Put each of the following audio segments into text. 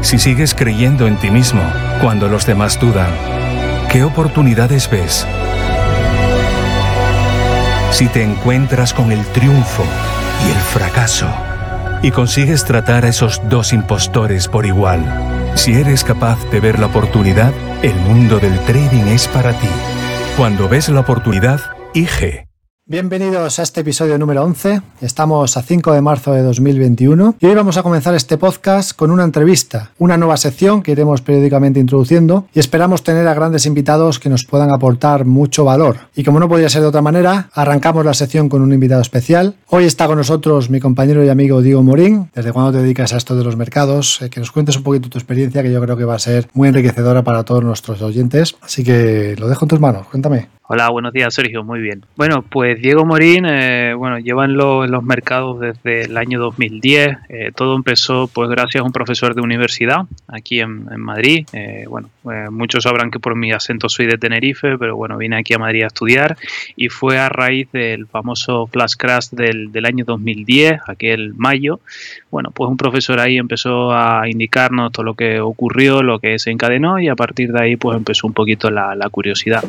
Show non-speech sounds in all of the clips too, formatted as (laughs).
si sigues creyendo en ti mismo cuando los demás dudan, ¿qué oportunidades ves? Si te encuentras con el triunfo y el fracaso y consigues tratar a esos dos impostores por igual, si eres capaz de ver la oportunidad, el mundo del trading es para ti. Cuando ves la oportunidad, IG. Bienvenidos a este episodio número 11. Estamos a 5 de marzo de 2021 y hoy vamos a comenzar este podcast con una entrevista, una nueva sección que iremos periódicamente introduciendo y esperamos tener a grandes invitados que nos puedan aportar mucho valor. Y como no podría ser de otra manera, arrancamos la sección con un invitado especial. Hoy está con nosotros mi compañero y amigo Diego Morín. ¿Desde cuándo te dedicas a esto de los mercados? Eh, que nos cuentes un poquito tu experiencia que yo creo que va a ser muy enriquecedora para todos nuestros oyentes. Así que lo dejo en tus manos, cuéntame. Hola, buenos días Sergio, muy bien. Bueno, pues Diego Morín, eh, bueno, lleva en, los mercados desde el año 2010. Eh, todo empezó pues gracias a un profesor de universidad aquí en, Madrid. Eh, bueno, muchos sabrán que por mi acento soy de Tenerife, pero bueno, vine aquí a Madrid a estudiar y fue a raíz del famoso flash crash del, del año 2010, aquel mayo. Bueno, pues un profesor ahí empezó a indicarnos todo lo que ocurrió, lo que se encadenó y a partir de ahí pues empezó un poquito la, la curiosidad.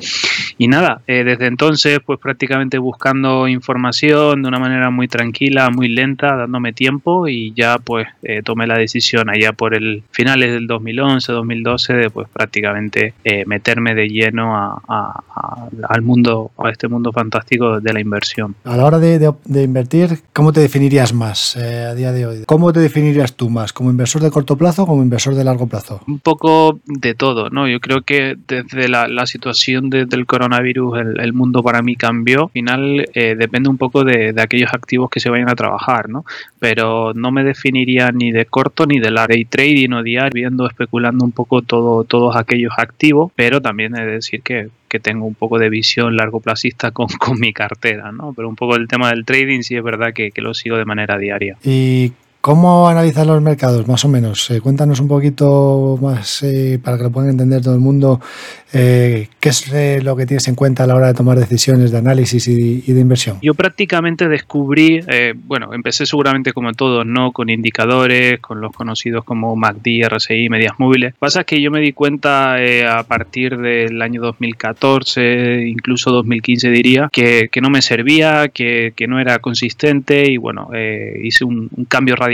Y nada, eh, desde entonces pues prácticamente buscando información de una manera muy tranquila, muy lenta, dándome tiempo y ya pues eh, tomé la decisión allá por el finales del 2011, 2012 de pues prácticamente eh, meterme de lleno al mundo, a este mundo fantástico de la inversión. A la hora de, invertir, ¿cómo te definirías más a día de hoy? ¿Cómo te definirías tú más? ¿Como inversor de corto plazo o como inversor de largo plazo? Un poco de todo, ¿no? Yo creo que desde la, situación del coronavirus el, mundo para mí cambió. Al final eh, depende un poco de, aquellos activos que se vayan a trabajar, ¿no? Pero no me definiría ni de corto ni de largo trading o diario, viendo, especulando un poco todo, todos aquellos activos, pero también he de decir que, tengo un poco de visión largo plazista con, (laughs) con, mi cartera, ¿no? Pero un poco el tema del trading sí es verdad que, que lo sigo de manera diaria. ¿Y ¿Cómo analizar los mercados, más o menos? Eh, cuéntanos un poquito más eh, para que lo puedan entender todo el mundo. Eh, ¿Qué es lo que tienes en cuenta a la hora de tomar decisiones de análisis y, de inversión? Yo prácticamente descubrí, bueno, empecé seguramente como todos, ¿no? Con indicadores, con los conocidos como MACD, RSI, medias móviles. Pasa que yo me di cuenta a partir del año 2014, incluso 2015 diría, que, no me servía, que, no era consistente y bueno, hice un, un cambio radical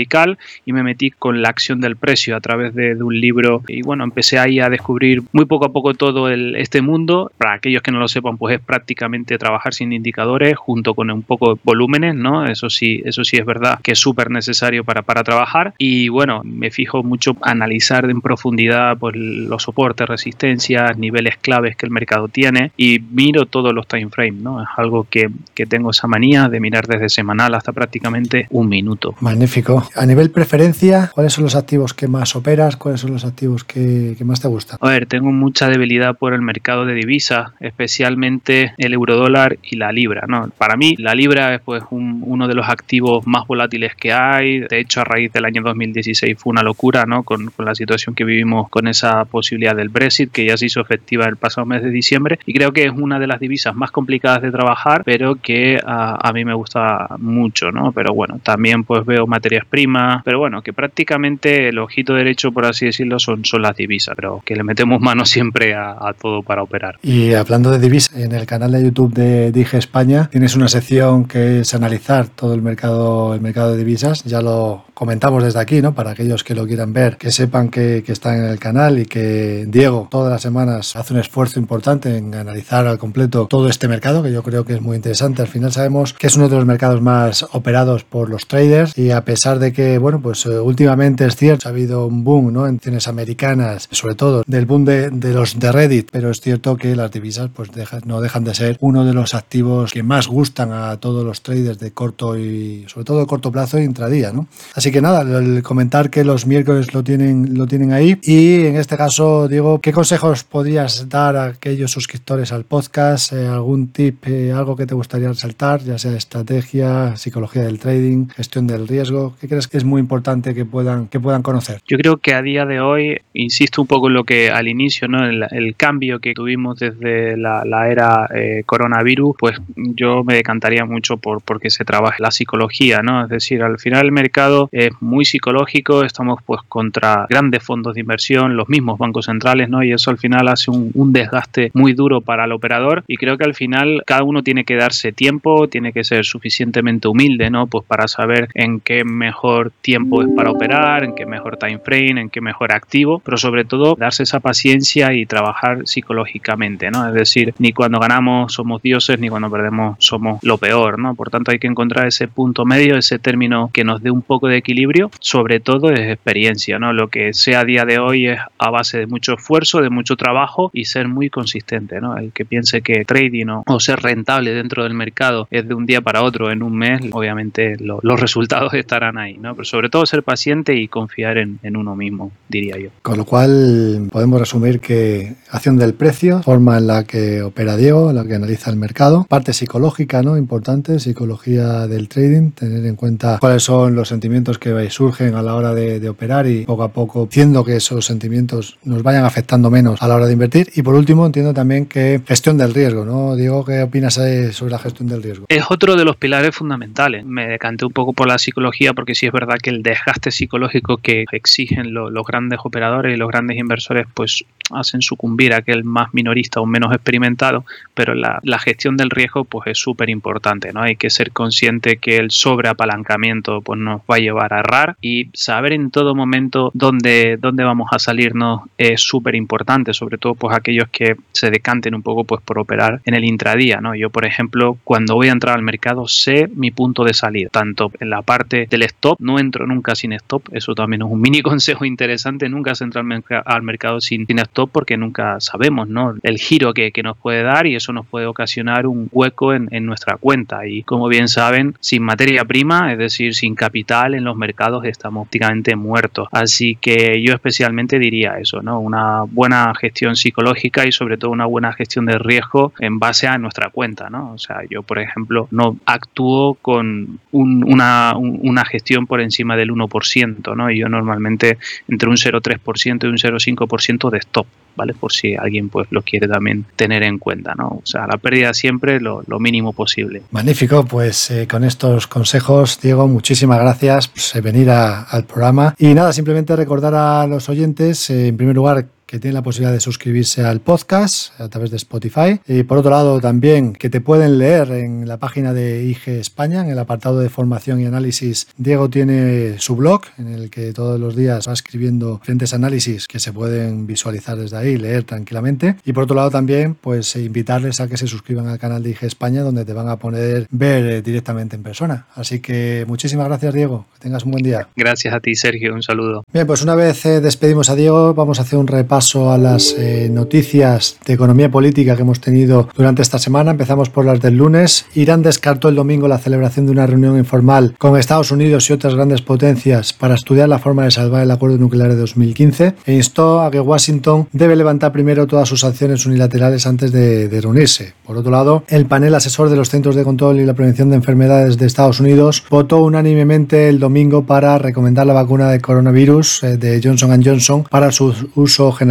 y me metí con la acción del precio a través de, un libro y bueno, empecé ahí a descubrir muy poco a poco todo este mundo. Para aquellos que no lo sepan, pues es prácticamente trabajar sin indicadores junto con un poco de volúmenes, ¿no? Eso sí, eso sí es verdad que es súper necesario para, para trabajar y bueno, me fijo mucho analizar en profundidad pues, los soportes, resistencias, niveles claves que el mercado tiene y miro todos los time frames, ¿no? Es algo que, que tengo esa manía de mirar desde semanal hasta prácticamente un minuto. Magnífico. A nivel preferencia, ¿cuáles son los activos que más operas? ¿Cuáles son los activos que, más te gustan? A ver, tengo mucha debilidad por el mercado de divisas, especialmente el eurodólar y la libra. ¿no? Para mí, la libra es pues, uno de los activos más volátiles que hay. De hecho, a raíz del año 2016 fue una locura ¿no? con, la situación que vivimos con esa posibilidad del Brexit, que ya se hizo efectiva el pasado mes de diciembre. Y creo que es una de las divisas más complicadas de trabajar, pero que a, a mí me gusta mucho. ¿no? Pero bueno, también pues veo materias prima, pero bueno, que prácticamente el ojito derecho, por así decirlo, son, son las divisas, pero que le metemos mano (laughs) siempre a, todo para operar. Y hablando de divisas, en el canal de YouTube de Dije España tienes una sección que es analizar todo el mercado, el mercado de divisas, ya lo comentamos desde aquí, ¿no? Para aquellos que lo quieran ver, que sepan que, que están en el canal y que Diego todas las semanas hace un esfuerzo importante en analizar al completo todo este mercado, que yo creo que es muy interesante. Al final sabemos que es uno de los mercados más operados por los traders y a pesar de que, bueno, pues eh, últimamente es cierto, ha habido un boom, ¿no? En acciones americanas, sobre todo del boom de, de los de Reddit, pero es cierto que las divisas pues no dejan de ser uno de los activos que más gustan a todos los traders de corto y sobre todo de corto plazo e intradía, ¿no? Así que nada, el comentar que los miércoles lo tienen, lo tienen ahí y en este caso, Diego, ¿qué consejos podrías dar a aquellos suscriptores al podcast? Eh, ¿Algún tip, eh, algo que te gustaría resaltar, ya sea estrategia, psicología del trading, gestión del riesgo? ¿Qué crees que es muy importante que puedan, que puedan conocer? Yo creo que a día de hoy, insisto un poco en lo que al inicio, ¿no? el, el cambio que tuvimos desde la, la era eh, coronavirus, pues yo me decantaría mucho por porque se trabaje la psicología, ¿no? Es decir, al final el mercado es muy psicológico, estamos pues contra grandes fondos de inversión, los mismos bancos centrales, ¿no? Y eso al final hace un, un desgaste muy duro para el operador y creo que al final cada uno tiene que darse tiempo, tiene que ser suficientemente humilde, ¿no? Pues para saber en qué mejor tiempo es para operar, en qué mejor time frame, en qué mejor activo, pero sobre todo darse esa paciencia y trabajar psicológicamente, ¿no? Es decir, ni cuando ganamos somos dioses, ni cuando perdemos somos lo peor, ¿no? Por tanto, hay que encontrar ese punto medio, ese término que nos dé un poco de equilibrio, sobre todo es experiencia, ¿no? Lo que sea a día de hoy es a base de mucho esfuerzo, de mucho trabajo y ser muy consistente, ¿no? El que piense que trading o, o ser rentable dentro del mercado es de un día para otro, en un mes, obviamente lo, los resultados (laughs) estarán ahí, ¿no? Pero sobre todo ser paciente y confiar en, uno mismo, diría yo. Con lo cual, podemos resumir que acción del precio, forma en la que opera Diego, la que analiza el mercado, parte psicológica, ¿no? Importante, psicología del trading, tener en cuenta cuáles son los sentimientos que surgen a la hora de, de operar y poco a poco haciendo que esos sentimientos nos vayan afectando menos a la hora de invertir. Y por último, entiendo también que gestión del riesgo, ¿no? Diego, ¿qué opinas sobre la gestión del riesgo? Es otro de los pilares fundamentales. Me decanté un poco por la psicología porque sí es verdad que el desgaste psicológico que exigen lo, los grandes operadores y los grandes inversores pues hacen sucumbir a aquel más minorista o menos experimentado, pero la, la gestión del riesgo pues es súper importante, ¿no? Hay que ser consciente que el sobreapalancamiento pues nos va a llevar a errar y saber en todo momento dónde, dónde vamos a salirnos es súper importante, sobre todo pues aquellos que se decanten un poco pues por operar en el intradía, ¿no? Yo, por ejemplo, cuando voy a entrar al mercado sé mi punto de salida, tanto en la parte del stop, no entro nunca sin stop, eso también es un mini (laughs) consejo interesante, nunca se entra al, al mercado sin, sin stop porque nunca sabemos, ¿no? El giro que, que, nos puede dar y eso nos puede ocasionar un hueco en, en nuestra cuenta y como bien saben, sin materia prima, es decir, sin capital en los mercados estamos prácticamente muertos, así que yo especialmente diría eso, ¿no? Una buena gestión psicológica y sobre todo una buena gestión de riesgo en base a nuestra cuenta, ¿no? O sea, yo, por ejemplo, no actúo con un, una, un, una, gestión por encima del 1%, ¿no? Y yo normalmente entre un 0,3% y un 0,5% de stop. ¿Vale? Por si alguien pues lo quiere también tener en cuenta, ¿no? O sea, la pérdida siempre lo, lo mínimo posible. Magnífico, pues eh, con estos consejos, Diego, muchísimas gracias por venir a, al programa. Y nada, simplemente recordar a los oyentes, eh, en primer lugar, que tienen la posibilidad de suscribirse al podcast a través de Spotify. Y por otro lado, también que te pueden leer en la página de IG España, en el apartado de formación y análisis. Diego tiene su blog en el que todos los días va escribiendo diferentes análisis que se pueden visualizar desde ahí, leer tranquilamente. Y por otro lado, también, pues invitarles a que se suscriban al canal de IG España, donde te van a poder ver directamente en persona. Así que muchísimas gracias, Diego. Que tengas un buen día. Gracias a ti, Sergio. Un saludo. Bien, pues una vez eh, despedimos a Diego, vamos a hacer un repaso paso a las eh, noticias de economía política que hemos tenido durante esta semana. Empezamos por las del lunes. Irán descartó el domingo la celebración de una reunión informal con Estados Unidos y otras grandes potencias para estudiar la forma de salvar el acuerdo nuclear de 2015 e instó a que Washington debe levantar primero todas sus acciones unilaterales antes de, de reunirse. Por otro lado, el panel asesor de los Centros de Control y la Prevención de Enfermedades de Estados Unidos votó unánimemente el domingo para recomendar la vacuna de coronavirus eh, de Johnson Johnson para su uso general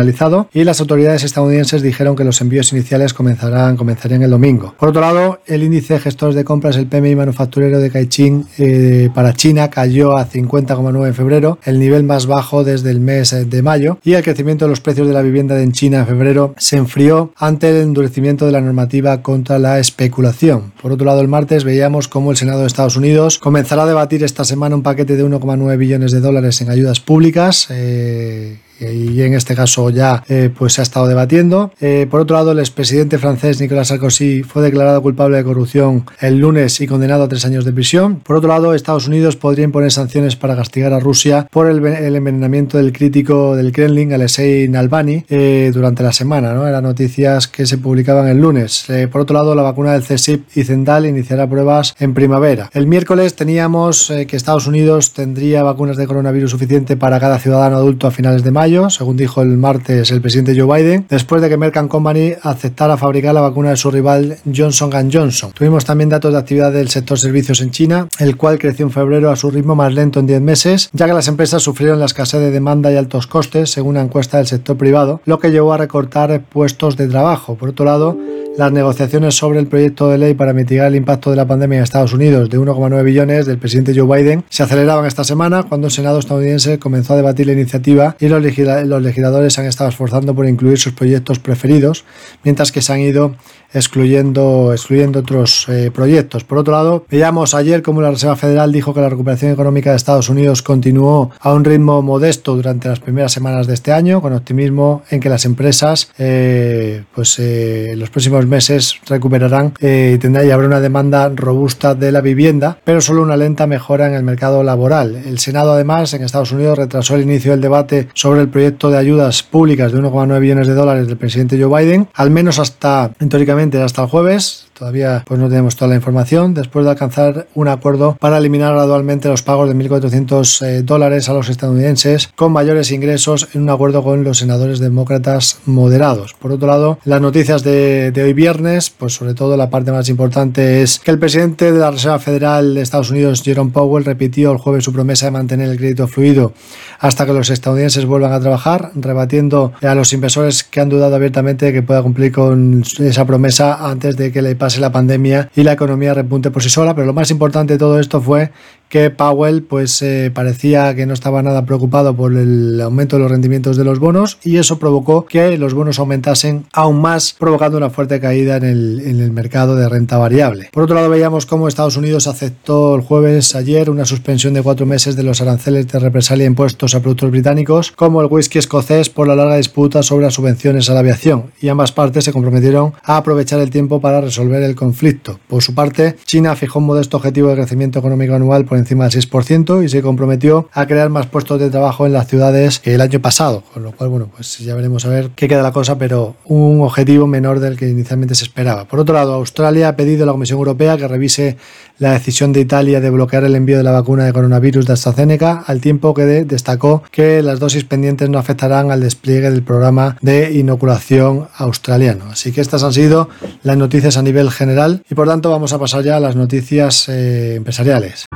y las autoridades estadounidenses dijeron que los envíos iniciales comenzarán, comenzarían el domingo. Por otro lado, el índice de gestores de compras, el PMI manufacturero de Caixin eh, para China cayó a 50,9 en febrero, el nivel más bajo desde el mes de mayo, y el crecimiento de los precios de la vivienda en China en febrero se enfrió ante el endurecimiento de la normativa contra la especulación. Por otro lado, el martes veíamos cómo el Senado de Estados Unidos comenzará a debatir esta semana un paquete de 1,9 billones de dólares en ayudas públicas. Eh, y en este caso ya eh, pues se ha estado debatiendo. Eh, por otro lado, el expresidente francés Nicolas Sarkozy fue declarado culpable de corrupción el lunes y condenado a tres años de prisión. Por otro lado, Estados Unidos podría imponer sanciones para castigar a Rusia por el, envenenamiento del crítico del Kremlin, Alexei Navalny, eh, durante la semana. ¿no? Eran noticias que se publicaban el lunes. por otro lado, la vacuna del CSIP y Zendal iniciará pruebas en primavera. El miércoles teníamos que Estados Unidos tendría vacunas de coronavirus suficiente para cada ciudadano adulto a finales de mayo según dijo el martes el presidente Joe Biden, después de que Merck Company aceptara fabricar la vacuna de su rival Johnson Johnson. Tuvimos también datos de actividad del sector servicios en China, el cual creció en febrero a su ritmo más lento en 10 meses, ya que las empresas sufrieron la escasez de demanda y altos costes, según una encuesta del sector privado, lo que llevó a recortar puestos de trabajo. Por otro lado, las negociaciones sobre el proyecto de ley para mitigar el impacto de la pandemia en Estados Unidos de 1,9 billones del presidente Joe Biden se aceleraban esta semana cuando el Senado estadounidense comenzó a debatir la iniciativa y los, legisladores han estado esforzando por incluir sus proyectos preferidos, mientras que se han ido excluyendo, excluyendo otros eh, proyectos. Por otro lado, veíamos ayer cómo la Reserva Federal dijo que la recuperación económica de Estados Unidos continuó a un ritmo modesto durante las primeras semanas de este año, con optimismo en que las empresas eh, pues, eh, en los próximos meses recuperarán y tendrá y habrá una demanda robusta de la vivienda, pero solo una lenta mejora en el mercado laboral. El Senado, además, en Estados Unidos retrasó el inicio del debate sobre el proyecto de ayudas públicas de 1,9 billones de dólares del presidente Joe Biden, al menos hasta, teóricamente, hasta el jueves. Todavía pues no tenemos toda la información. Después de alcanzar un acuerdo para eliminar gradualmente los pagos de 1.400 eh, dólares a los estadounidenses con mayores ingresos en un acuerdo con los senadores demócratas moderados. Por otro lado, las noticias de, de hoy viernes, pues sobre todo la parte más importante es que el presidente de la Reserva Federal de Estados Unidos, Jerome Powell, repitió el jueves su promesa de mantener el crédito fluido hasta que los estadounidenses vuelvan a trabajar, rebatiendo a los inversores que han dudado abiertamente de que pueda cumplir con esa promesa antes de que le pase la pandemia y la economía repunte por sí sola, pero lo más importante de todo esto fue que Powell pues eh, parecía que no estaba nada preocupado por el aumento de los rendimientos de los bonos y eso provocó que los bonos aumentasen aún más provocando una fuerte caída en el, en el mercado de renta variable. Por otro lado veíamos cómo Estados Unidos aceptó el jueves ayer una suspensión de cuatro meses de los aranceles de represalia impuestos a productos británicos como el whisky escocés por la larga disputa sobre las subvenciones a la aviación y ambas partes se comprometieron a aprovechar el tiempo para resolver el conflicto. Por su parte, China fijó un modesto objetivo de crecimiento económico anual por encima del 6% y se comprometió a crear más puestos de trabajo en las ciudades que el año pasado, con lo cual, bueno, pues ya veremos a ver qué queda la cosa, pero un objetivo menor del que inicialmente se esperaba. Por otro lado, Australia ha pedido a la Comisión Europea que revise la decisión de Italia de bloquear el envío de la vacuna de coronavirus de AstraZeneca, al tiempo que destacó que las dosis pendientes no afectarán al despliegue del programa de inoculación australiano. Así que estas han sido las noticias a nivel general y por tanto vamos a pasar ya a las noticias eh, empresariales.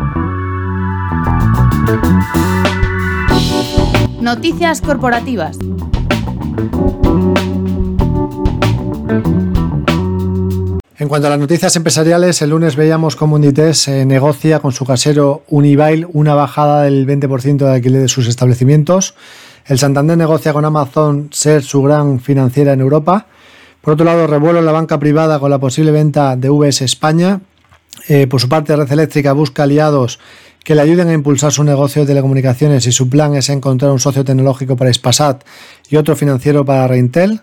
Noticias corporativas. En cuanto a las noticias empresariales, el lunes veíamos cómo Inditex negocia con su casero Unibail una bajada del 20% de alquiler de sus establecimientos. El Santander negocia con Amazon ser su gran financiera en Europa. Por otro lado, revuelo en la banca privada con la posible venta de VS España. Eh, por su parte, Red Eléctrica busca aliados que le ayuden a impulsar su negocio de telecomunicaciones y su plan es encontrar un socio tecnológico para Spasat y otro financiero para Reintel.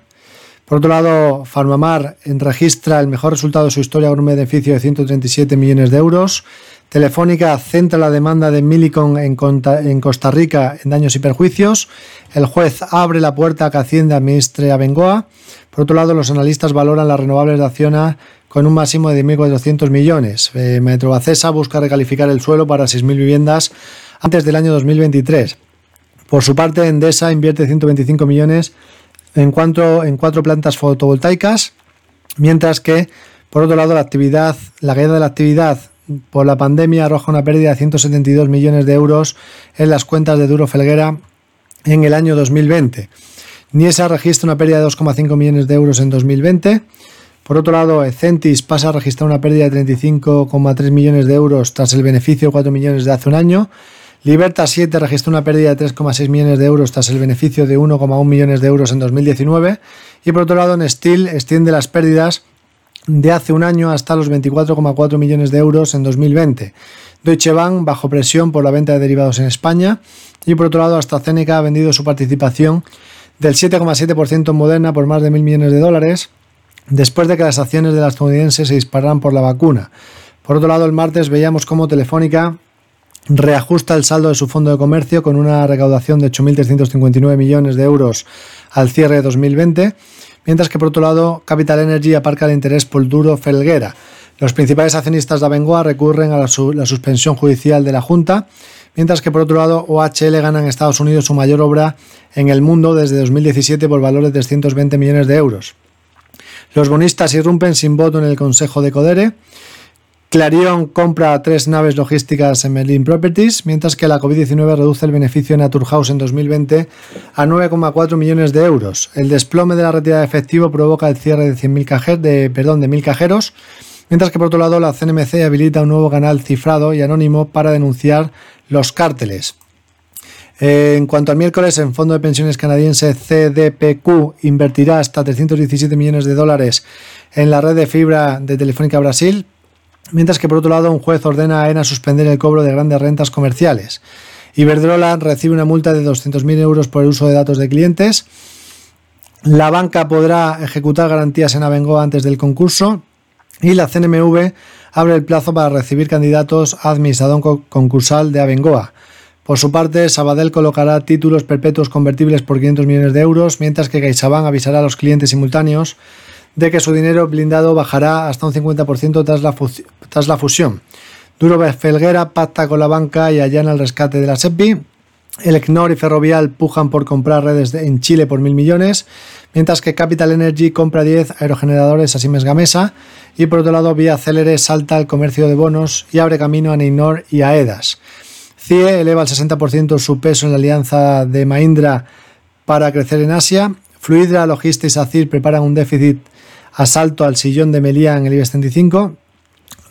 Por otro lado, Farmamar registra el mejor resultado de su historia con un beneficio de 137 millones de euros. Telefónica centra la demanda de Milicon en Costa Rica en daños y perjuicios. El juez abre la puerta a que Hacienda administre a Bengoa. Por otro lado, los analistas valoran las renovables de Acciona con un máximo de 1.400 millones. Eh, Metrobacesa busca recalificar el suelo para 6.000 viviendas antes del año 2023. Por su parte, Endesa invierte 125 millones en, en cuatro plantas fotovoltaicas, mientras que, por otro lado, la actividad, la caída de la actividad por la pandemia arroja una pérdida de 172 millones de euros en las cuentas de Duro Felguera en el año 2020. Niesa registra una pérdida de 2,5 millones de euros en 2020. Por otro lado, Ecentis pasa a registrar una pérdida de 35,3 millones de euros tras el beneficio de 4 millones de hace un año. Liberta 7 registró una pérdida de 3,6 millones de euros tras el beneficio de 1,1 millones de euros en 2019. Y por otro lado, Nestil extiende las pérdidas de hace un año hasta los 24,4 millones de euros en 2020. Deutsche Bank bajo presión por la venta de derivados en España y por otro lado AstraZeneca ha vendido su participación del 7,7% en Moderna por más de mil millones de dólares después de que las acciones de la estadounidense se dispararan por la vacuna. Por otro lado, el martes veíamos cómo Telefónica reajusta el saldo de su fondo de comercio con una recaudación de 8.359 millones de euros al cierre de 2020, mientras que por otro lado Capital Energy aparca el interés por Duro Felguera. Los principales accionistas de Abengoa recurren a la, la, suspensión judicial de la Junta, mientras que por otro lado OHL gana en Estados Unidos su mayor obra en el mundo desde 2017 por valor de 320 millones de euros. Los bonistas irrumpen sin voto en el Consejo de Codere. Clarion compra tres naves logísticas en Merlin Properties, mientras que la COVID-19 reduce el beneficio en Naturhaus en 2020 a 9,4 millones de euros. El desplome de la retirada de efectivo provoca el cierre de 100.000 cajeros, de, perdón, de 1.000 cajeros, mientras que por otro lado la CNMC habilita un nuevo canal cifrado y anónimo para denunciar los cárteles. En cuanto al miércoles, el Fondo de Pensiones Canadiense CDPQ invertirá hasta 317 millones de dólares en la red de fibra de Telefónica Brasil, mientras que por otro lado un juez ordena a ENA suspender el cobro de grandes rentas comerciales. Iberdrola recibe una multa de 200.000 euros por el uso de datos de clientes. La banca podrá ejecutar garantías en Abengoa antes del concurso y la CNMV abre el plazo para recibir candidatos a administrador concursal de Abengoa. Por su parte, Sabadell colocará títulos perpetuos convertibles por 500 millones de euros, mientras que CaixaBank avisará a los clientes simultáneos de que su dinero blindado bajará hasta un 50% tras la, fusión. Duro Felguera pacta con la banca y allana el rescate de la SEPI. El y Ferrovial pujan por comprar redes en Chile por mil millones, mientras que Capital Energy compra 10 aerogeneradores a Siemens Gamesa y por otro lado Vía Célere salta el comercio de bonos y abre camino a Neynor y a EDAS. CIE eleva al 60% su peso en la alianza de Mahindra para crecer en Asia. Fluidra, Logistics y SACIR preparan un déficit asalto al sillón de Melía en el IBEX 35.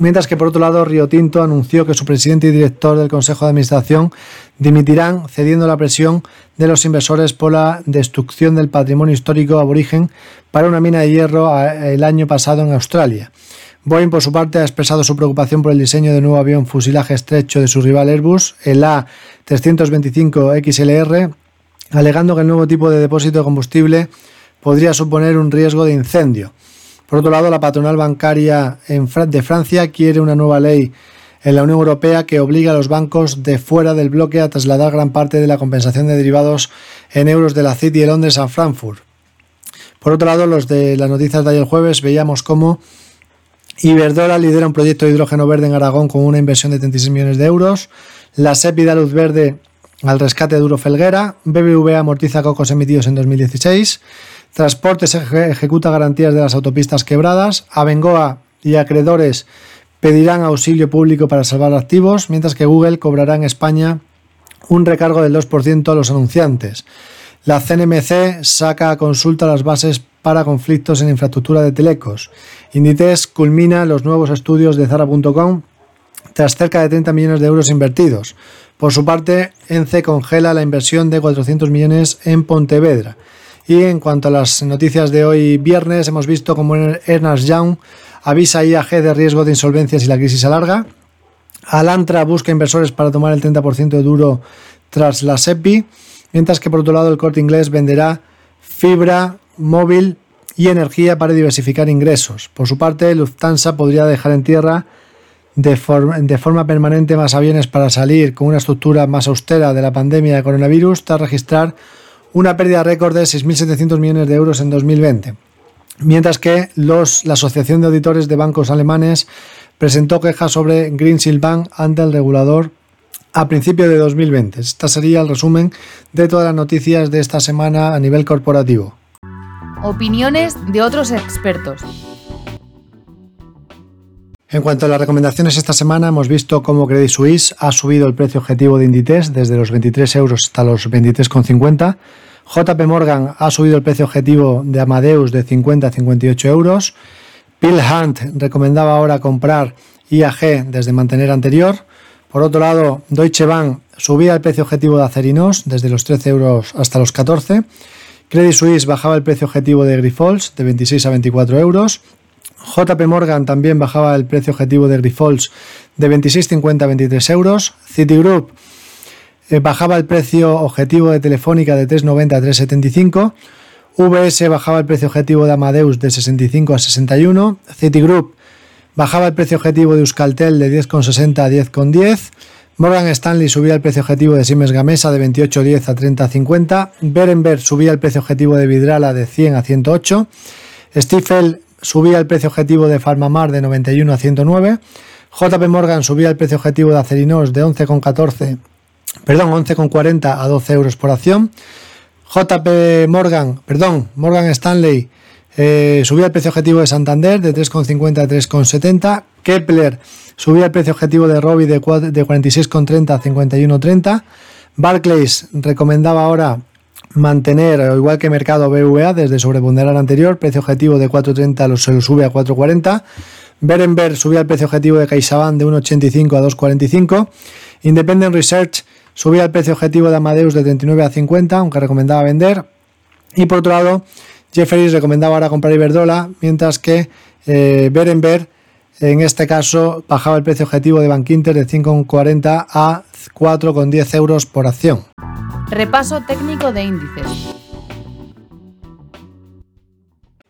Mientras que por otro lado Río Tinto anunció que su presidente y director del Consejo de Administración dimitirán cediendo la presión de los inversores por la destrucción del patrimonio histórico aborigen para una mina de hierro el año pasado en Australia. Boeing, por su parte, ha expresado su preocupación por el diseño del nuevo avión fusilaje estrecho de su rival Airbus, el A325XLR, alegando que el nuevo tipo de depósito de combustible podría suponer un riesgo de incendio. Por otro lado, la patronal bancaria de Francia quiere una nueva ley en la Unión Europea que obliga a los bancos de fuera del bloque a trasladar gran parte de la compensación de derivados en euros de la City de Londres a Frankfurt. Por otro lado, los de las noticias de ayer jueves veíamos cómo Iberdrola lidera un proyecto de hidrógeno verde en Aragón con una inversión de 36 millones de euros. La SEPI da luz verde al rescate de Duro Felguera. BBVA amortiza cocos emitidos en 2016. Transportes ejecuta garantías de las autopistas quebradas. Abengoa y acreedores pedirán auxilio público para salvar activos, mientras que Google cobrará en España un recargo del 2% a los anunciantes. La CNMC saca a consulta las bases para conflictos en infraestructura de telecos. Inditex culmina los nuevos estudios de Zara.com tras cerca de 30 millones de euros invertidos. Por su parte, ENCE congela la inversión de 400 millones en Pontevedra. Y en cuanto a las noticias de hoy viernes, hemos visto como Ernest Young avisa a IAG de riesgo de insolvencias y la crisis alarga. Alantra busca inversores para tomar el 30% de duro tras la SEPI mientras que por otro lado el corte inglés venderá fibra, móvil y energía para diversificar ingresos. Por su parte, Lufthansa podría dejar en tierra de, forma permanente más aviones para salir con una estructura más austera de la pandemia de coronavirus tras registrar una pérdida récord de 6.700 millones de euros en 2020. Mientras que los, la Asociación de Auditores de Bancos Alemanes presentó quejas sobre Greensill Bank ante el regulador a principios de 2020. Este sería el resumen de todas las noticias de esta semana a nivel corporativo. Opiniones de otros expertos. En cuanto a las recomendaciones esta semana, hemos visto cómo Credit Suisse ha subido el precio objetivo de Inditex desde los 23 euros hasta los 23,50. JP Morgan ha subido el precio objetivo de Amadeus de 50 a 58 euros. Bill Hunt recomendaba ahora comprar IAG desde mantener anterior. Por otro lado, Deutsche Bank subía el precio objetivo de Acerinos desde los 13 euros hasta los 14. Credit Suisse bajaba el precio objetivo de Grifols de 26 a 24 euros. JP Morgan también bajaba el precio objetivo de Grifols de 26,50 a 23 euros. Citigroup eh, bajaba el precio objetivo de Telefónica de 3,90 a 3,75. VS bajaba el precio objetivo de Amadeus de 65 a 61. Citigroup bajaba el precio objetivo de Euskaltel de 10,60 a 10,10. Morgan Stanley subía el precio objetivo de Siemens Gamesa de 28,10 a 30,50. Berenberg subía el precio objetivo de Vidrala de 100 a 108. Stifel subía el precio objetivo de Farmamar de 91 a 109. JP Morgan subía el precio objetivo de Acerinos de 11,14, perdón, 11,40 a 12 euros por acción. JP Morgan, perdón, Morgan Stanley eh, subía el precio objetivo de Santander de 3,50 a 3,70. Kepler subía el precio objetivo de Robi de, de 46,30 a 51,30. Barclays recomendaba ahora mantener, igual que mercado BVA, desde sobreponderar anterior, precio objetivo de 4,30 se lo sube a 4,40. Berenberg subía el precio objetivo de CaixaBank de 1,85 a 2,45. Independent Research subía el precio objetivo de Amadeus de 39 a 50, aunque recomendaba vender. Y por otro lado, Jefferies recomendaba ahora comprar Iberdrola, mientras que eh, Berenberg, en este caso, bajaba el precio objetivo de Bank Inter de 5,40 a 4,10 euros por acción. Repaso técnico de índices.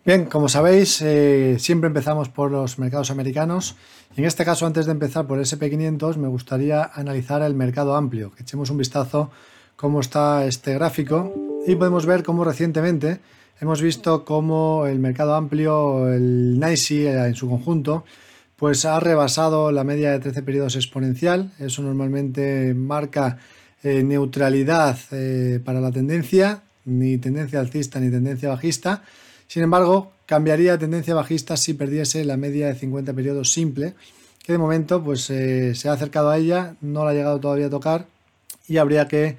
Bien, como sabéis, eh, siempre empezamos por los mercados americanos. En este caso, antes de empezar por el SP500, me gustaría analizar el mercado amplio, que echemos un vistazo cómo está este gráfico y podemos ver cómo recientemente hemos visto cómo el mercado amplio, el NICE eh, en su conjunto, pues ha rebasado la media de 13 periodos exponencial. Eso normalmente marca eh, neutralidad eh, para la tendencia, ni tendencia alcista ni tendencia bajista. Sin embargo, cambiaría tendencia bajista si perdiese la media de 50 periodos simple, que de momento pues, se ha acercado a ella, no la ha llegado todavía a tocar y habría que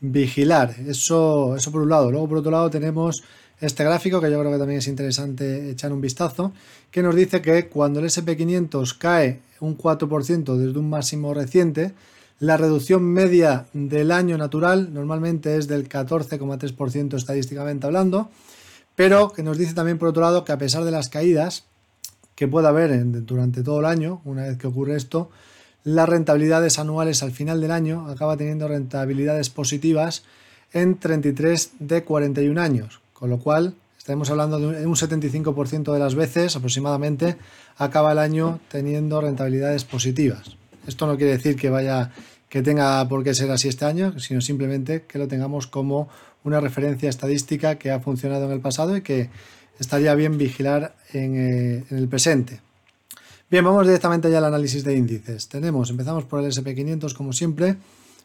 vigilar. Eso, eso por un lado. Luego por otro lado tenemos este gráfico que yo creo que también es interesante echar un vistazo, que nos dice que cuando el SP500 cae un 4% desde un máximo reciente, la reducción media del año natural normalmente es del 14,3% estadísticamente hablando, pero que nos dice también por otro lado que a pesar de las caídas que pueda haber durante todo el año, una vez que ocurre esto, las rentabilidades anuales al final del año acaba teniendo rentabilidades positivas en 33 de 41 años, con lo cual estaremos hablando de un 75% de las veces aproximadamente acaba el año teniendo rentabilidades positivas. Esto no quiere decir que vaya que tenga por qué ser así este año, sino simplemente que lo tengamos como una referencia estadística que ha funcionado en el pasado y que estaría bien vigilar en, eh, el presente. Bien, vamos directamente ya al análisis de índices. Tenemos, empezamos por el SP500 como siempre.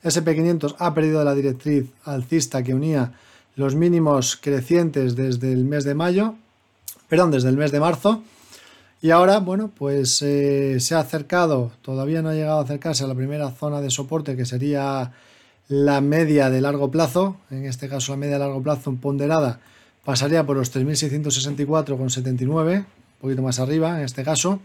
SP500 ha perdido la directriz alcista que unía los mínimos crecientes desde el mes de mayo, perdón, desde el mes de marzo y ahora, bueno, pues eh, se ha acercado, todavía no ha llegado a acercarse a la primera zona de soporte que sería la media de largo plazo, en este caso la media de largo plazo ponderada pasaría por los 3.664,79, un poquito más arriba en este caso.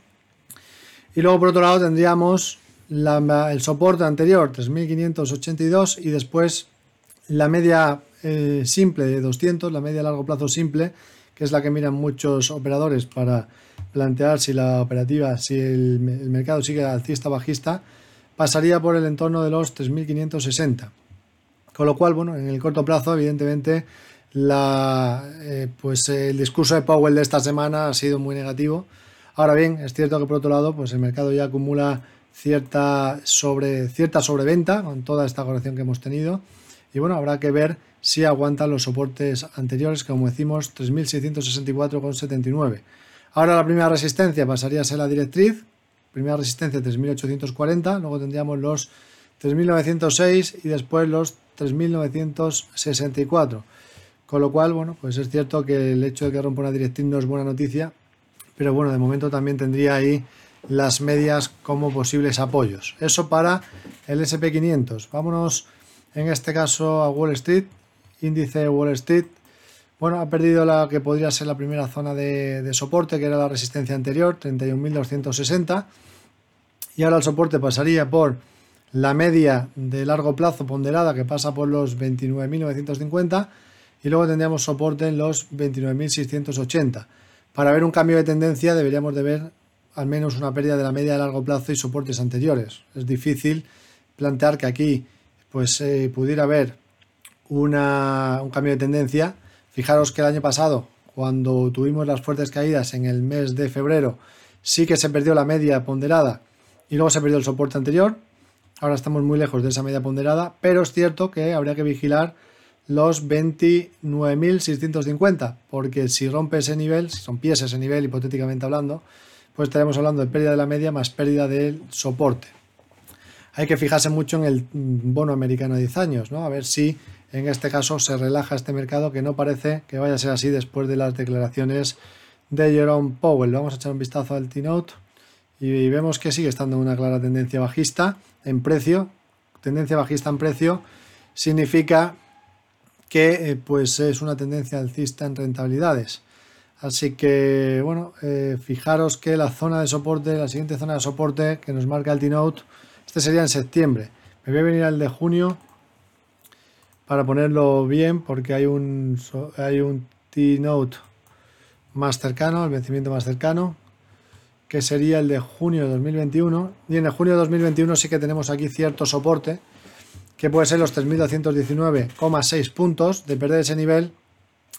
Y luego por otro lado tendríamos el soporte anterior, 3.582, y después la media eh, simple de 200, la media de largo plazo simple, que es la que miran muchos operadores para plantear si la operativa, si el, mercado sigue alcista bajista, pasaría por el entorno de los 3.560. Con lo cual, bueno, en el corto plazo, evidentemente, la, eh, pues el discurso de Powell de esta semana ha sido muy negativo. Ahora bien, es cierto que por otro lado, pues el mercado ya acumula cierta, sobre, cierta sobreventa con toda esta corrección que hemos tenido. Y bueno, habrá que ver si aguantan los soportes anteriores, como decimos, 3.664,79. Ahora la primera resistencia pasaría a ser la directriz, primera resistencia 3840, luego tendríamos los 3906 y después los 3964. Con lo cual, bueno, pues es cierto que el hecho de que rompa una directriz no es buena noticia, pero bueno, de momento también tendría ahí las medias como posibles apoyos. Eso para el SP500. Vámonos en este caso a Wall Street índice Wall Street, bueno, ha perdido la que podría ser la primera zona de, soporte, que era la resistencia anterior, 31.260. Y ahora el soporte pasaría por la media de largo plazo ponderada, que pasa por los 29.950. Y luego tendríamos soporte en los 29.680. Para ver un cambio de tendencia deberíamos de ver al menos una pérdida de la media de largo plazo y soportes anteriores. Es difícil plantear que aquí pues eh, pudiera haber una, un cambio de tendencia. Fijaros que el año pasado, cuando tuvimos las fuertes caídas en el mes de febrero, sí que se perdió la media ponderada y luego se perdió el soporte anterior. Ahora estamos muy lejos de esa media ponderada, pero es cierto que habría que vigilar los 29.650, porque si rompe ese nivel, si rompiese ese nivel hipotéticamente hablando, pues estaremos hablando de pérdida de la media más pérdida del soporte. Hay que fijarse mucho en el bono americano de 10 años, ¿no? A ver si en este caso se relaja este mercado, que no parece que vaya a ser así después de las declaraciones de Jerome Powell. Vamos a echar un vistazo al T-Note y vemos que sigue estando una clara tendencia bajista en precio. Tendencia bajista en precio significa que eh, pues es una tendencia alcista en rentabilidades. Así que, bueno, eh, fijaros que la zona de soporte, la siguiente zona de soporte que nos marca el T-Note, este sería en septiembre. Me voy a venir al de junio para ponerlo bien porque hay un, hay un T-Note más cercano, el vencimiento más cercano, que sería el de junio de 2021. Y en el junio de 2021 sí que tenemos aquí cierto soporte, que puede ser los 3.219,6 puntos. De perder ese nivel,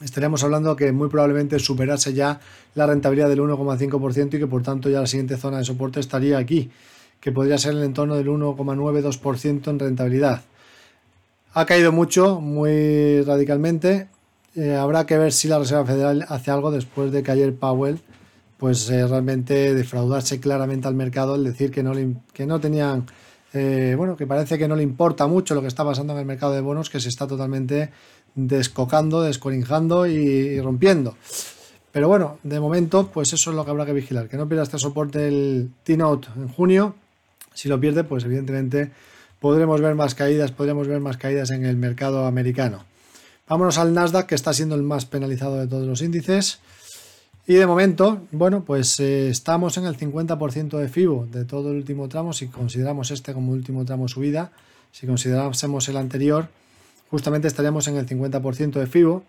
estaríamos hablando que muy probablemente superase ya la rentabilidad del 1,5% y que por tanto ya la siguiente zona de soporte estaría aquí, que podría ser en el entorno del 1,92% en rentabilidad. Ha caído mucho, muy radicalmente. Eh, habrá que ver si la Reserva Federal hace algo después de que ayer Powell pues eh, realmente defraudarse claramente al mercado al decir que no, que no tenían eh, bueno, que parece que no le importa mucho lo que está pasando en el mercado de bonos, que se está totalmente descocando, descorinjando y, rompiendo. Pero bueno, de momento, pues eso es lo que habrá que vigilar, que no pierda este soporte el T-Note en junio. Si lo pierde, pues evidentemente podremos ver más caídas, podremos ver más caídas en el mercado americano. Vámonos al Nasdaq, que está siendo el más penalizado de todos los índices. Y de momento, bueno, pues eh, estamos en el 50% de FIBO de todo el último tramo, si consideramos este como último tramo subida, si considerásemos el anterior, justamente estaríamos en el 50% de FIBO.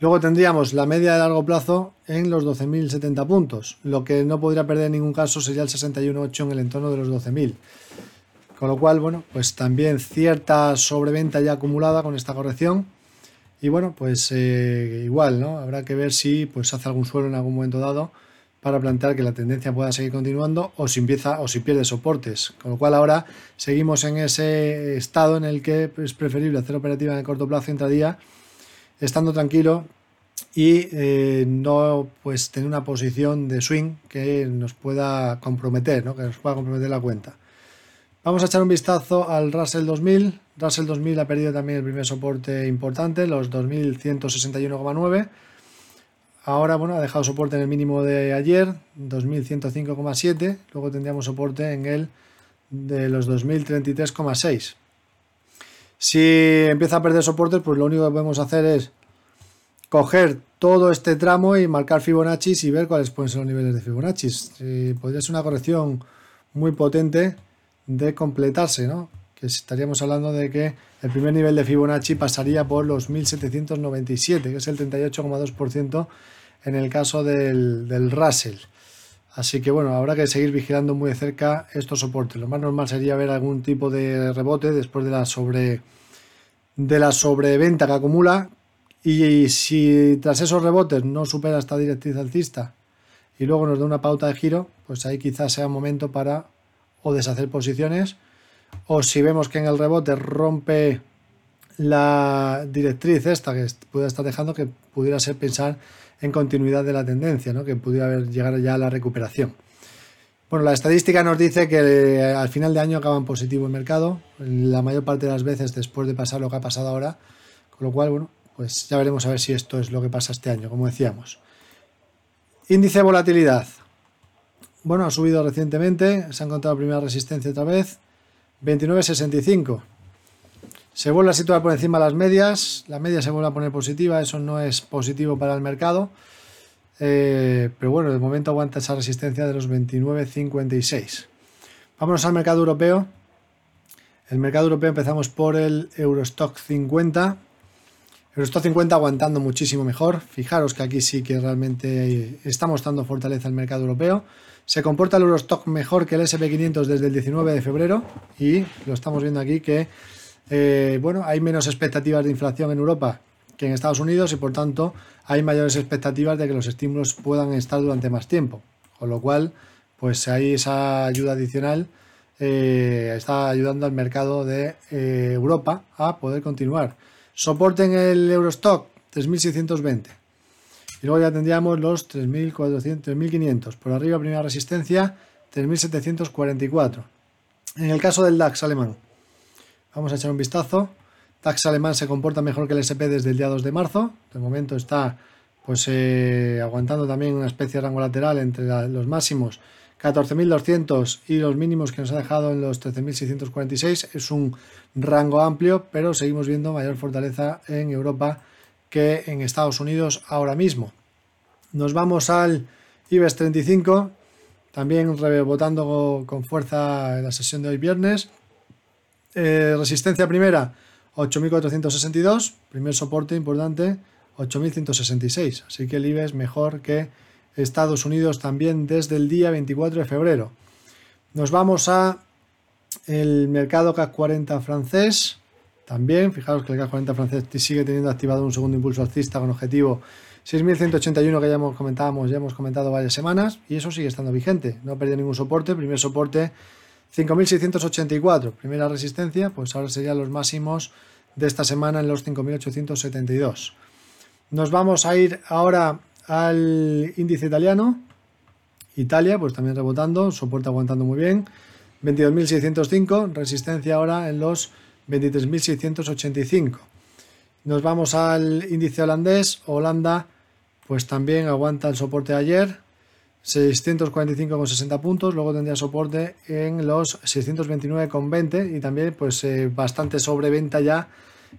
Luego tendríamos la media de largo plazo en los 12.070 puntos. Lo que no podría perder en ningún caso sería el 61.8 en el entorno de los 12.000. Con lo cual, bueno, pues también cierta sobreventa ya acumulada con esta corrección y bueno, pues eh, igual, ¿no? Habrá que ver si pues hace algún suelo en algún momento dado para plantear que la tendencia pueda seguir continuando o si empieza o si pierde soportes. Con lo cual ahora seguimos en ese estado en el que es preferible hacer operativa en el corto plazo intradía, estando tranquilo y eh, no pues tener una posición de swing que nos pueda comprometer, ¿no? que nos pueda comprometer la cuenta. Vamos a echar un vistazo al Russell 2000. Russell 2000 ha perdido también el primer soporte importante, los 2161,9. Ahora, bueno, ha dejado soporte en el mínimo de ayer, 2105,7. Luego tendríamos soporte en el de los 2033,6. Si empieza a perder soporte, pues lo único que podemos hacer es coger todo este tramo y marcar Fibonacci y ver cuáles pueden ser los niveles de Fibonacci. podría ser una corrección muy potente de completarse, ¿no? Que estaríamos hablando de que el primer nivel de Fibonacci pasaría por los 1797, que es el 38,2% en el caso del, del Russell. Así que bueno, habrá que seguir vigilando muy de cerca estos soportes. Lo más normal sería ver algún tipo de rebote después de la sobre de la sobreventa que acumula y si tras esos rebotes no supera esta directriz alcista y luego nos da una pauta de giro, pues ahí quizás sea momento para o deshacer posiciones, o si vemos que en el rebote rompe la directriz esta que puede estar dejando, que pudiera ser pensar en continuidad de la tendencia, ¿no? que pudiera haber, llegar ya a la recuperación. Bueno, la estadística nos dice que eh, al final de año acaba en positivo el mercado, la mayor parte de las veces después de pasar lo que ha pasado ahora, con lo cual, bueno, pues ya veremos a ver si esto es lo que pasa este año, como decíamos. Índice de volatilidad. Bueno, ha subido recientemente, se ha encontrado primera resistencia otra vez, 29.65. Se vuelve a situar por encima de las medias, la media se vuelve a poner positiva, eso no es positivo para el mercado. Eh, pero bueno, de momento aguanta esa resistencia de los 29.56. Vámonos al mercado europeo. El mercado europeo empezamos por el Eurostock 50. Eurostock 50 aguantando muchísimo mejor. Fijaros que aquí sí que realmente está mostrando fortaleza el mercado europeo. Se comporta el Eurostock mejor que el SP500 desde el 19 de febrero y lo estamos viendo aquí que eh, bueno, hay menos expectativas de inflación en Europa que en Estados Unidos y por tanto hay mayores expectativas de que los estímulos puedan estar durante más tiempo. Con lo cual, pues hay esa ayuda adicional, eh, está ayudando al mercado de eh, Europa a poder continuar. Soporte en el Eurostock 3.620. Y luego ya tendríamos los 3.400, 3.500. Por arriba, primera resistencia, 3.744. En el caso del DAX alemán, Vamos a echar un vistazo. DAX alemán se comporta mejor que el SP desde el día 2 de marzo. De momento está pues eh, aguantando también una especie de rango lateral entre los máximos 14.200 y los mínimos que nos ha dejado en los 13.646. Es un rango amplio, pero seguimos viendo mayor fortaleza en Europa que en Estados Unidos ahora mismo. Nos vamos al IBEX 35, también rebotando con fuerza la sesión de hoy viernes. Eh, resistencia primera, 8.462. Primer soporte importante, 8.166. Así que el IBE es mejor que Estados Unidos también desde el día 24 de febrero. Nos vamos a el mercado CAC 40 francés. También, fijaros que el CAC 40 francés sigue teniendo activado un segundo impulso alcista con objetivo 6.181 que ya hemos comentábamos, ya hemos comentado varias semanas y eso sigue estando vigente. No ha perdido ningún soporte. Primer soporte 5.684, primera resistencia, pues ahora serían los máximos de esta semana en los 5.872. Nos vamos a ir ahora al índice italiano. Italia, pues también rebotando, soporte aguantando muy bien. 22.605, resistencia ahora en los 23.685. Nos vamos al índice holandés. Holanda, pues también aguanta el soporte de ayer, 645,60 puntos, luego tendría soporte en los 629,20 y también pues eh, bastante sobreventa ya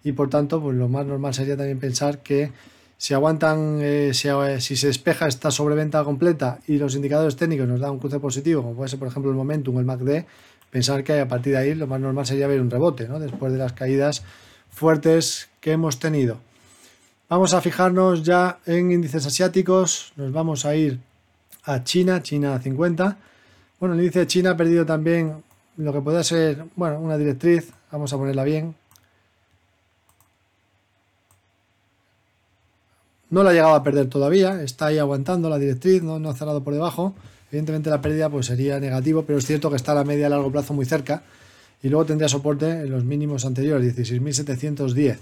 y por tanto pues lo más normal sería también pensar que si aguantan, eh, eh, si, se despeja esta sobreventa completa y los indicadores técnicos nos dan un cruce positivo, como puede ser por ejemplo el momentum o el MACD, pensar que a partir de ahí lo más normal sería ver un rebote, ¿no? después de las caídas fuertes que hemos tenido. Vamos a fijarnos ya en índices asiáticos, nos vamos a ir a China, China 50. Bueno, el índice de China ha perdido también lo que puede ser, bueno, una directriz, vamos a ponerla bien. No la ha llegado a perder todavía, está ahí aguantando la directriz, no, no ha cerrado por debajo. Evidentemente la pérdida pues sería negativo, pero es cierto que está a la media a largo plazo muy cerca y luego tendría soporte en los mínimos anteriores, 16.710.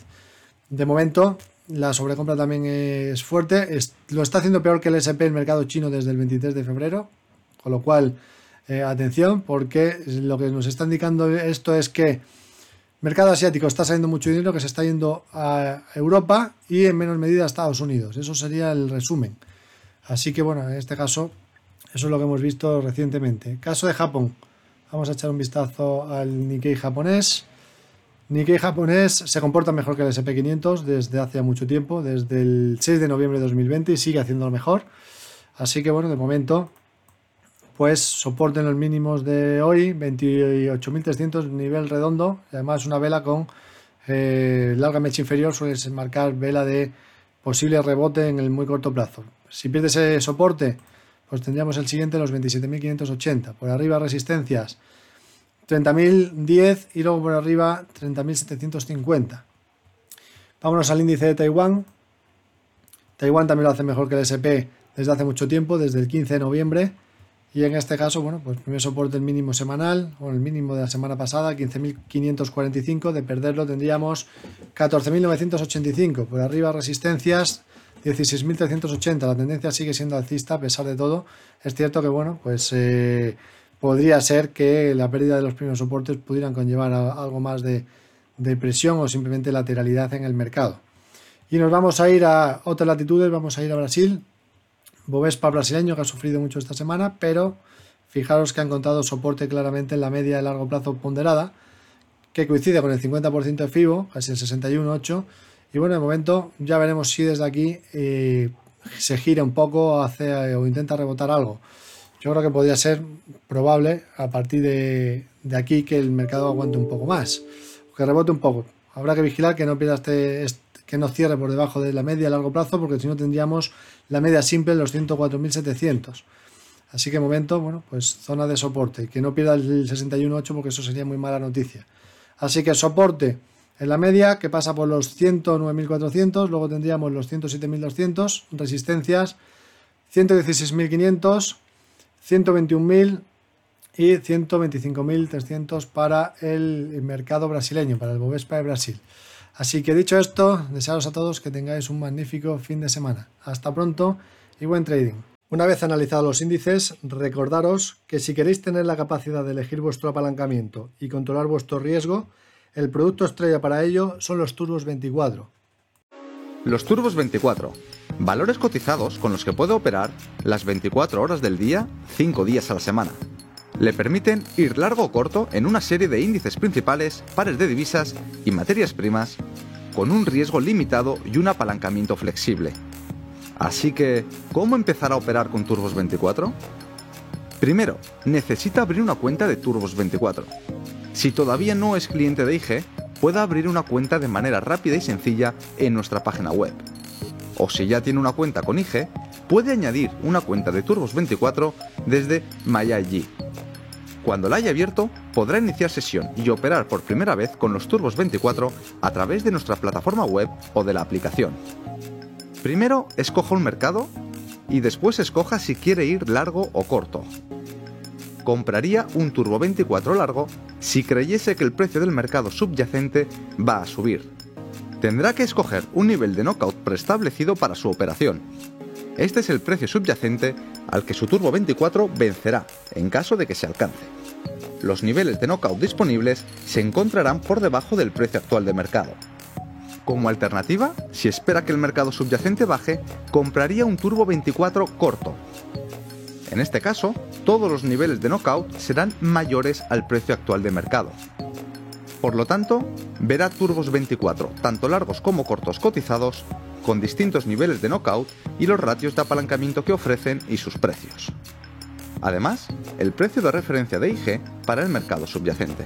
De momento, la sobrecompra también es fuerte. lo está haciendo peor que el SP el mercado chino desde el 23 de febrero. Con lo cual, eh, atención, porque lo que nos está indicando esto es que el mercado asiático está saliendo mucho dinero que se está yendo a Europa y en menor medida a Estados Unidos. Eso sería el resumen. Así que bueno, en este caso, eso es lo que hemos visto recientemente. Caso de Japón. Vamos a echar un vistazo al Nikkei japonés. Nikkei japonés se comporta mejor que el SP500 desde hace mucho tiempo, desde el 6 de noviembre de 2020 y sigue haciéndolo mejor. Así que bueno, de momento, pues soporten los mínimos de hoy, 28.300 nivel redondo, además una vela con eh, larga mecha inferior suele marcar vela de posible rebote en el muy corto plazo. Si pierde ese soporte, pues tendríamos el siguiente, los 27.580. Por arriba resistencias 30.010 y luego por arriba 30.750. Vámonos al índice de Taiwán. Taiwán también lo hace mejor que el SP desde hace mucho tiempo, desde el 15 de noviembre. Y en este caso, bueno, pues primer soporte el mínimo semanal, o el mínimo de la semana pasada, 15.545. De perderlo tendríamos 14.985. Por arriba resistencias 16.380. La tendencia sigue siendo alcista a pesar de todo. Es cierto que, bueno, pues... Eh, podría ser que la pérdida de los primeros soportes pudieran conllevar algo más de, presión o simplemente lateralidad en el mercado. Y nos vamos a ir a otras latitudes, vamos a ir a Brasil. Bovespa brasileño que ha sufrido mucho esta semana, pero fijaros que ha encontrado soporte claramente en la media de largo plazo ponderada, que coincide con el 50% de FIBO, casi el 61,8. Y bueno, de momento ya veremos si desde aquí eh, se gira un poco hace, o intenta rebotar algo. Yo que podría ser probable a partir de, de aquí que el mercado aguante un poco más, que rebote un poco. Habrá que vigilar que no pierda este, este que no cierre por debajo de la media a largo plazo, porque si no tendríamos la media simple en los 104.700. Así que momento, bueno, pues zona de soporte, que no pierda el 61.8 porque eso sería muy mala noticia. Así que soporte en la media que pasa por los 109.400, luego tendríamos los 107.200, resistencias 116.500, 121.000 y 125.300 para el mercado brasileño, para el Bovespa de Brasil. Así que dicho esto, desearos a todos que tengáis un magnífico fin de semana. Hasta pronto y buen trading. Una vez analizados los índices, recordaros que si queréis tener la capacidad de elegir vuestro apalancamiento y controlar vuestro riesgo, el producto estrella para ello son los Turbos 24. Los Turbos 24, valores cotizados con los que puede operar las 24 horas del día, 5 días a la semana le permiten ir largo o corto en una serie de índices principales, pares de divisas y materias primas, con un riesgo limitado y un apalancamiento flexible. Así que, ¿cómo empezar a operar con Turbos 24? Primero, necesita abrir una cuenta de Turbos 24. Si todavía no es cliente de IG, puede abrir una cuenta de manera rápida y sencilla en nuestra página web. O si ya tiene una cuenta con IG, puede añadir una cuenta de Turbos 24 desde MyIG cuando la haya abierto, podrá iniciar sesión y operar por primera vez con los Turbos 24 a través de nuestra plataforma web o de la aplicación. Primero escoja un mercado y después escoja si quiere ir largo o corto. Compraría un Turbo 24 largo si creyese que el precio del mercado subyacente va a subir. Tendrá que escoger un nivel de knockout preestablecido para su operación. Este es el precio subyacente al que su Turbo 24 vencerá en caso de que se alcance los niveles de knockout disponibles se encontrarán por debajo del precio actual de mercado. Como alternativa, si espera que el mercado subyacente baje, compraría un Turbo 24 corto. En este caso, todos los niveles de knockout serán mayores al precio actual de mercado. Por lo tanto, verá turbos 24, tanto largos como cortos cotizados, con distintos niveles de knockout y los ratios de apalancamiento que ofrecen y sus precios. Además, el precio de referencia de IG para el mercado subyacente.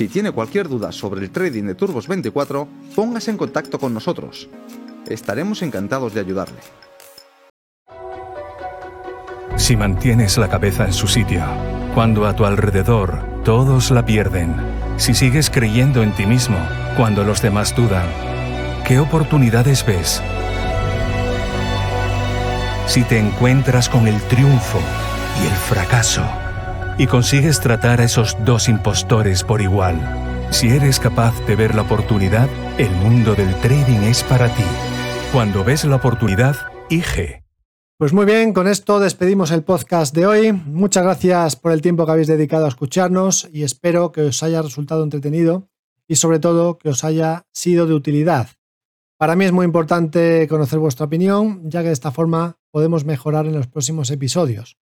Si tiene cualquier duda sobre el trading de Turbos 24, póngase en contacto con nosotros. Estaremos encantados de ayudarle. Si mantienes la cabeza en su sitio, cuando a tu alrededor todos la pierden, si sigues creyendo en ti mismo cuando los demás dudan, ¿qué oportunidades ves? Si te encuentras con el triunfo y el fracaso, y consigues tratar a esos dos impostores por igual, si eres capaz de ver la oportunidad, el mundo del trading es para ti. Cuando ves la oportunidad, IG. Pues muy bien, con esto despedimos el podcast de hoy. Muchas gracias por el tiempo que habéis dedicado a escucharnos y espero que os haya resultado entretenido y sobre todo que os haya sido de utilidad. Para mí es muy importante conocer vuestra opinión, ya que de esta forma podemos mejorar en los próximos episodios.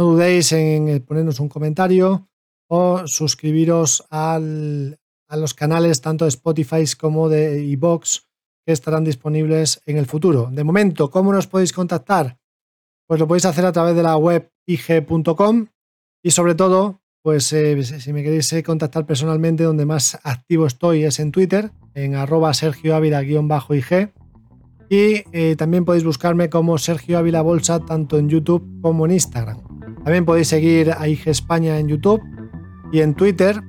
No dudéis en ponernos un comentario o suscribiros a los canales tanto de Spotify como de iBox que estarán disponibles en el futuro. De momento, ¿cómo nos podéis contactar? Pues lo podéis hacer a través de la web ig.com y sobre todo, pues eh, si me queréis eh, contactar personalmente, donde más activo estoy es en Twitter, en arroba Sergio Ávila-ig. Y eh, también podéis buscarme como Sergio Ávila Bolsa tanto en YouTube como en Instagram. También podéis seguir a IG España en YouTube y en Twitter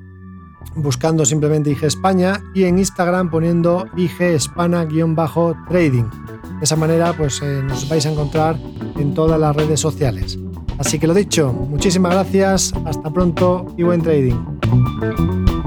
buscando simplemente IG España y en Instagram poniendo IG Hispana-trading. De esa manera pues eh, nos vais a encontrar en todas las redes sociales. Así que lo dicho, muchísimas gracias, hasta pronto y buen trading.